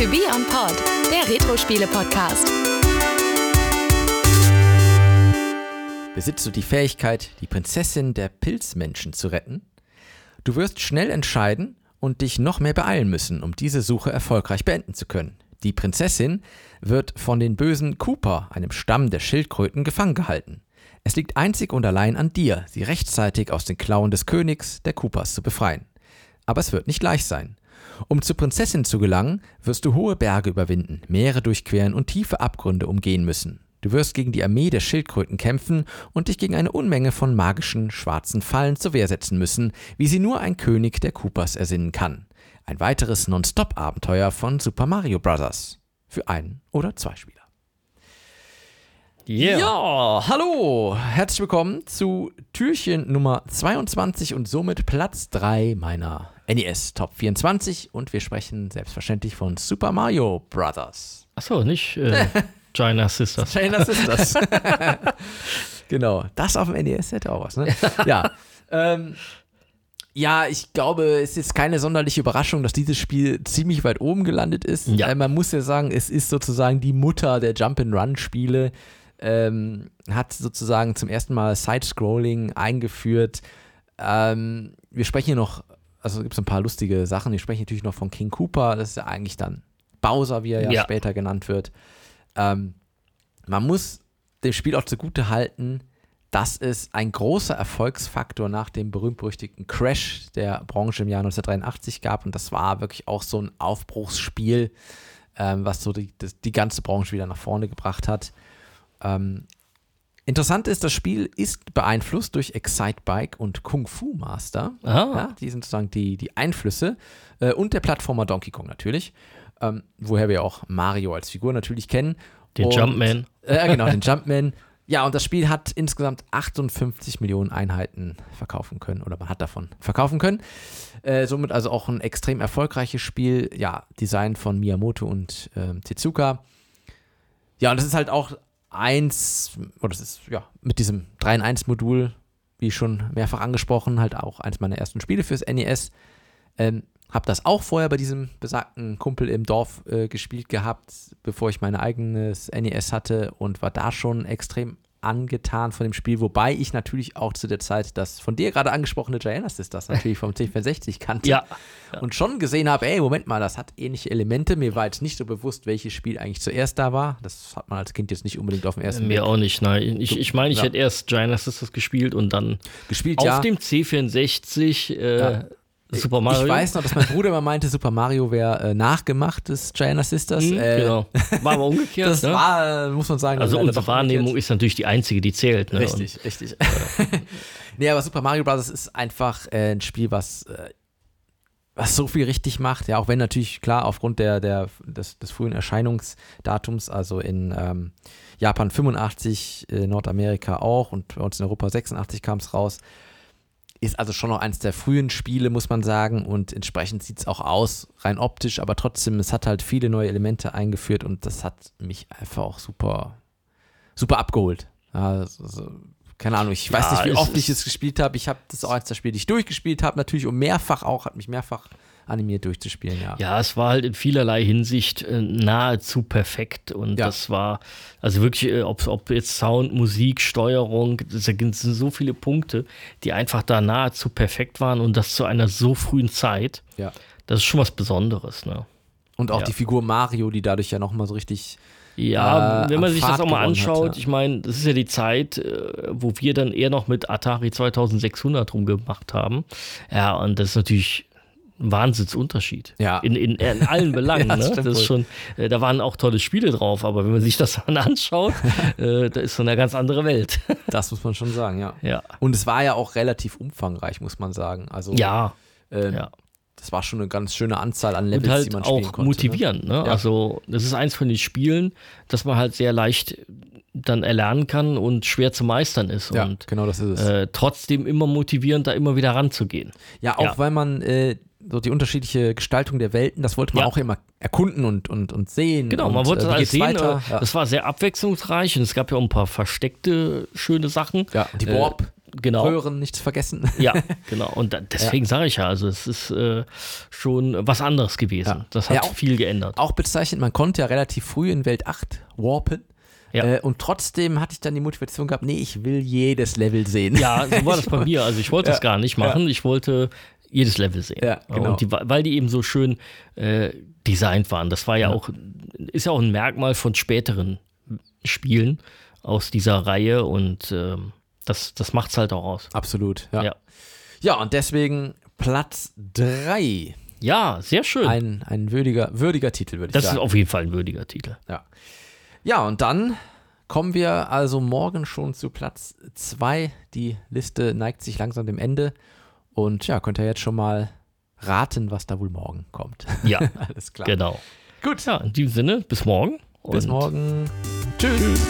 To Be On Pod, der Retro-Spiele-Podcast. Besitzt du die Fähigkeit, die Prinzessin der Pilzmenschen zu retten? Du wirst schnell entscheiden und dich noch mehr beeilen müssen, um diese Suche erfolgreich beenden zu können. Die Prinzessin wird von den bösen Cooper, einem Stamm der Schildkröten, gefangen gehalten. Es liegt einzig und allein an dir, sie rechtzeitig aus den Klauen des Königs der Coopers zu befreien. Aber es wird nicht leicht sein. Um zur Prinzessin zu gelangen, wirst du hohe Berge überwinden, Meere durchqueren und tiefe Abgründe umgehen müssen. Du wirst gegen die Armee der Schildkröten kämpfen und dich gegen eine Unmenge von magischen, schwarzen Fallen zur Wehr setzen müssen, wie sie nur ein König der Coopers ersinnen kann. Ein weiteres Non-Stop-Abenteuer von Super Mario Bros. Für ein oder zwei Spieler. Yeah. Ja, hallo, herzlich willkommen zu Türchen Nummer 22 und somit Platz 3 meiner NES Top 24 und wir sprechen selbstverständlich von Super Mario Bros. Achso, nicht äh, China Sisters. China Sisters. genau, das auf dem NES hätte auch was, ne? Ja. Ähm, ja, ich glaube, es ist keine sonderliche Überraschung, dass dieses Spiel ziemlich weit oben gelandet ist. Ja. Äh, man muss ja sagen, es ist sozusagen die Mutter der Jump-and-Run-Spiele. Ähm, hat sozusagen zum ersten Mal Side-Scrolling eingeführt. Ähm, wir sprechen hier noch, also gibt es ein paar lustige Sachen. Wir sprechen natürlich noch von King Cooper, das ist ja eigentlich dann Bowser, wie er ja, Ja. später genannt wird. Ähm, man muss dem Spiel auch zugute halten, dass es ein großer Erfolgsfaktor nach dem berühmt-berüchtigten Crash der Branche im Jahr 1983 gab. Und das war wirklich auch so ein Aufbruchsspiel, ähm, was so die, das, die ganze Branche wieder nach vorne gebracht hat. Ähm, interessant ist, das Spiel ist beeinflusst durch Excitebike und Kung Fu Master. Ah. Ja, die sind sozusagen die, die Einflüsse. Äh, und der Plattformer Donkey Kong natürlich. Ähm, woher wir auch Mario als Figur natürlich kennen. Den Und- Jumpman. Äh, genau, den Jumpman. Ja, und das Spiel hat insgesamt 58 Millionen Einheiten verkaufen können oder man hat davon verkaufen können. Äh, somit also auch ein extrem erfolgreiches Spiel. Ja, Design von Miyamoto und ähm, Tezuka. Ja, und das ist halt auch eins, oder das ist ja mit diesem 3 in 1 Modul, wie schon mehrfach angesprochen, halt auch eins meiner ersten Spiele fürs NES. Ähm, hab das auch vorher bei diesem besagten Kumpel im Dorf äh, gespielt gehabt, bevor ich mein eigenes NES hatte und war da schon extrem angetan von dem Spiel, wobei ich natürlich auch zu der Zeit das von dir gerade angesprochene Giana Sisters natürlich vom C64 kannte Ja. und schon gesehen habe, ey, Moment mal, das hat ähnliche Elemente. Mir war jetzt nicht so bewusst, welches Spiel eigentlich zuerst da war. Das hat man als Kind jetzt nicht unbedingt auf den ersten Mir Blick auch nicht, nein. Ich, ich meine, ich Ja. hätte erst China Sisters gespielt und dann gespielt. auf ja. dem C64 äh, Ja. Super Mario. Ich weiß noch, dass mein Bruder immer meinte, Super Mario wäre äh, nachgemachtes Giana Sisters. Hm, äh, genau. War aber umgekehrt. Das ne? war, äh, muss man sagen. also unsere Wahrnehmung umgekehrt. ist natürlich die einzige, die zählt. Ne? Richtig, richtig. nee, aber Super Mario Bros. ist einfach äh, ein Spiel, was, äh, was so viel richtig macht. Ja, auch wenn natürlich, klar, aufgrund der, der, des, des frühen Erscheinungsdatums, also in ähm, Japan 85, äh, Nordamerika auch und bei uns in Europa 86 kam es raus. Ist also schon noch eins der frühen Spiele, muss man sagen. Und entsprechend sieht es auch aus, rein optisch, aber trotzdem, es hat halt viele neue Elemente eingeführt und das hat mich einfach auch super, super abgeholt. Also, keine Ahnung, ich weiß Ja, nicht, wie oft ich es gespielt habe. Ich habe das auch eins der Spiele, die ich durchgespielt habe, natürlich und mehrfach auch, hat mich mehrfach animiert durchzuspielen, ja. Ja, es war halt in vielerlei Hinsicht äh, nahezu perfekt und Ja. das war, also wirklich, äh, ob, ob jetzt Sound, Musik, Steuerung, das sind so viele Punkte, die einfach da nahezu perfekt waren und das zu einer so frühen Zeit. ja. Das ist schon was Besonderes, ne? Und auch Ja. die Figur Mario, die dadurch ja nochmal so richtig Ja, äh, wenn man an sich Fahrt das auch mal gewonnen hat, anschaut, ja. ich meine, das ist ja die Zeit, äh, wo wir dann eher noch mit Atari 2600 rumgemacht haben. Ja, und das ist natürlich ein Wahnsinnsunterschied. Ja. In, in, in allen Belangen. Ja, ne? stimmt Das ist schon, äh, da waren auch tolle Spiele drauf, aber wenn man sich das dann anschaut, äh, da ist so eine ganz andere Welt. Das muss man schon sagen, ja. ja. Und es war ja auch relativ umfangreich, muss man sagen. Also, Ja, ähm, ja. das war schon eine ganz schöne Anzahl an Levels, halt die man spielen auch konnte. motivierend. Ne? Ja. Also, das ist eins von den Spielen, das man halt sehr leicht dann erlernen kann und schwer zu meistern ist. Ne? Ja, und genau das ist es. äh, trotzdem immer motivierend, da immer wieder ranzugehen. ja, auch ja. weil man äh, so die unterschiedliche Gestaltung der Welten, das wollte man Ja. auch immer erkunden und, und, und sehen. Genau, und, man wollte äh, das alles sehen. Weiter? äh, Ja. Das war sehr abwechslungsreich und es gab ja auch ein paar versteckte schöne Sachen. ja, die äh, Warp. genau. Röhren nicht zu vergessen. Ja, genau. Und da, deswegen sage ich ja, also es ist äh, schon was anderes gewesen. Ja. Das hat Ja, auch- viel geändert. Auch bezeichnet, man konnte ja relativ früh in Welt 8 warpen. Ja. Äh, und trotzdem hatte ich dann die Motivation gehabt, nee, ich will jedes Level sehen. Ja, so war das bei mir. Also ich wollte Ja, das gar nicht machen. Ich wollte jedes Level sehen. Ja, genau. Und die, weil die eben so schön äh, designt waren. Das war ja, auch, ist ja auch ein Merkmal von späteren Spielen aus dieser Reihe und ähm, das, das macht es halt auch aus. Absolut, ja. Ja. Ja, und deswegen Platz 3. Ja, sehr schön. Ein, ein würdiger, würdiger Titel, würde ich das ist sagen. auf jeden Fall ein würdiger Titel. Ja. ja, und dann kommen wir also morgen schon zu Platz 2. Die Liste neigt sich langsam dem Ende. Und ja, könnt ihr jetzt schon mal raten, was da wohl morgen kommt. Ja, Alles klar. genau. Gut, Ja, in diesem Sinne, bis morgen. bis morgen. Tschüss.